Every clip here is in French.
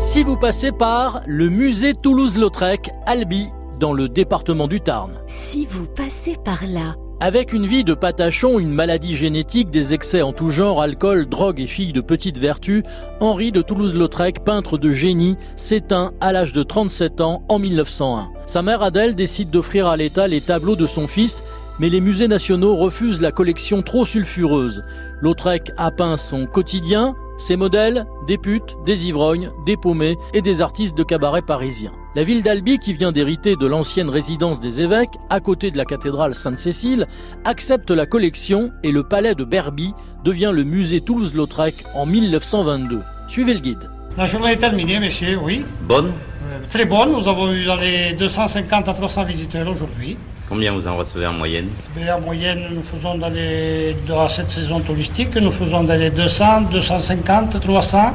Si vous passez par le musée Toulouse-Lautrec, Albi, dans le département du Tarn. Si vous passez par là. Avec une vie de patachon, une maladie génétique, des excès en tout genre, alcool, drogue et fille de petite vertu, Henri de Toulouse-Lautrec, peintre de génie, s'éteint à l'âge de 37 ans en 1901. Sa mère Adèle décide d'offrir à l'État les tableaux de son fils, mais les musées nationaux refusent la collection trop sulfureuse. Lautrec a peint son quotidien, ses modèles, des putes, des ivrognes, des paumés et des artistes de cabaret parisiens. La ville d'Albi, qui vient d'hériter de l'ancienne résidence des évêques, à côté de la cathédrale Sainte-Cécile, accepte la collection et le palais de Berby devient le musée Toulouse-Lautrec en 1922. Suivez le guide. La journée est terminée, messieurs, oui. Bonne très bonne. Nous avons eu dans les 250 à 300 visiteurs aujourd'hui. Combien vous en recevez en moyenne? Mais en moyenne, nous faisons dans, les, dans cette saison touristique, nous faisons dans les 200, 250, 300.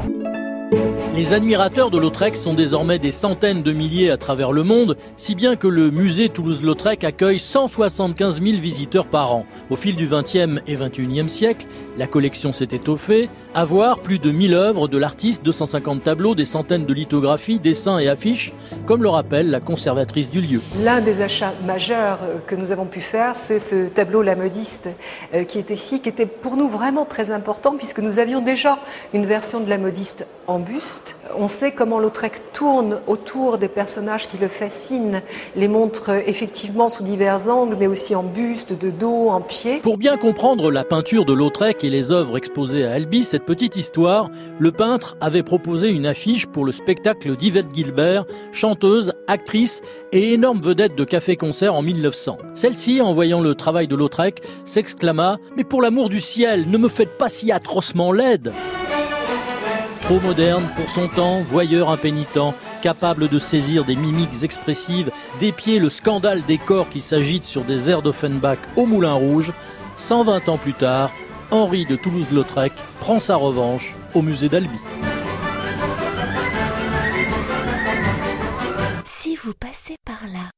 Les admirateurs de Lautrec sont désormais des centaines de milliers à travers le monde, si bien que le musée Toulouse-Lautrec accueille 175 000 visiteurs par an. Au fil du XXe et XXIe siècle, la collection s'est étoffée, à voir plus de 1000 œuvres de l'artiste, 250 tableaux, des centaines de lithographies, dessins et affiches, comme le rappelle la conservatrice du lieu. L'un des achats majeurs euh, que nous avons pu faire, c'est ce tableau La Modiste euh, qui est ici, qui était pour nous vraiment très important puisque nous avions déjà une version de La Modiste en buste. On sait comment Lautrec tourne autour des personnages qui le fascinent, les montre euh, effectivement sous divers angles, mais aussi en buste, de dos, en pied. Pour bien comprendre la peinture de Lautrec et les œuvres exposées à Albi, cette petite histoire, le peintre avait proposé une affiche pour le spectacle d'Yvette Gilbert, chanteuse, actrice et énorme vedette de café-concert en 1900. Celle-ci, en voyant le travail de Lautrec, s'exclama « Mais pour l'amour du ciel, ne me faites pas si atrocement laide !» Trop moderne pour son temps, voyeur impénitent, capable de saisir des mimiques expressives, d'épier le scandale des corps qui s'agitent sur des airs d'Offenbach au Moulin Rouge, 120 ans plus tard, Henri de Toulouse-Lautrec prend sa revanche au musée d'Albi. Si vous passez par là.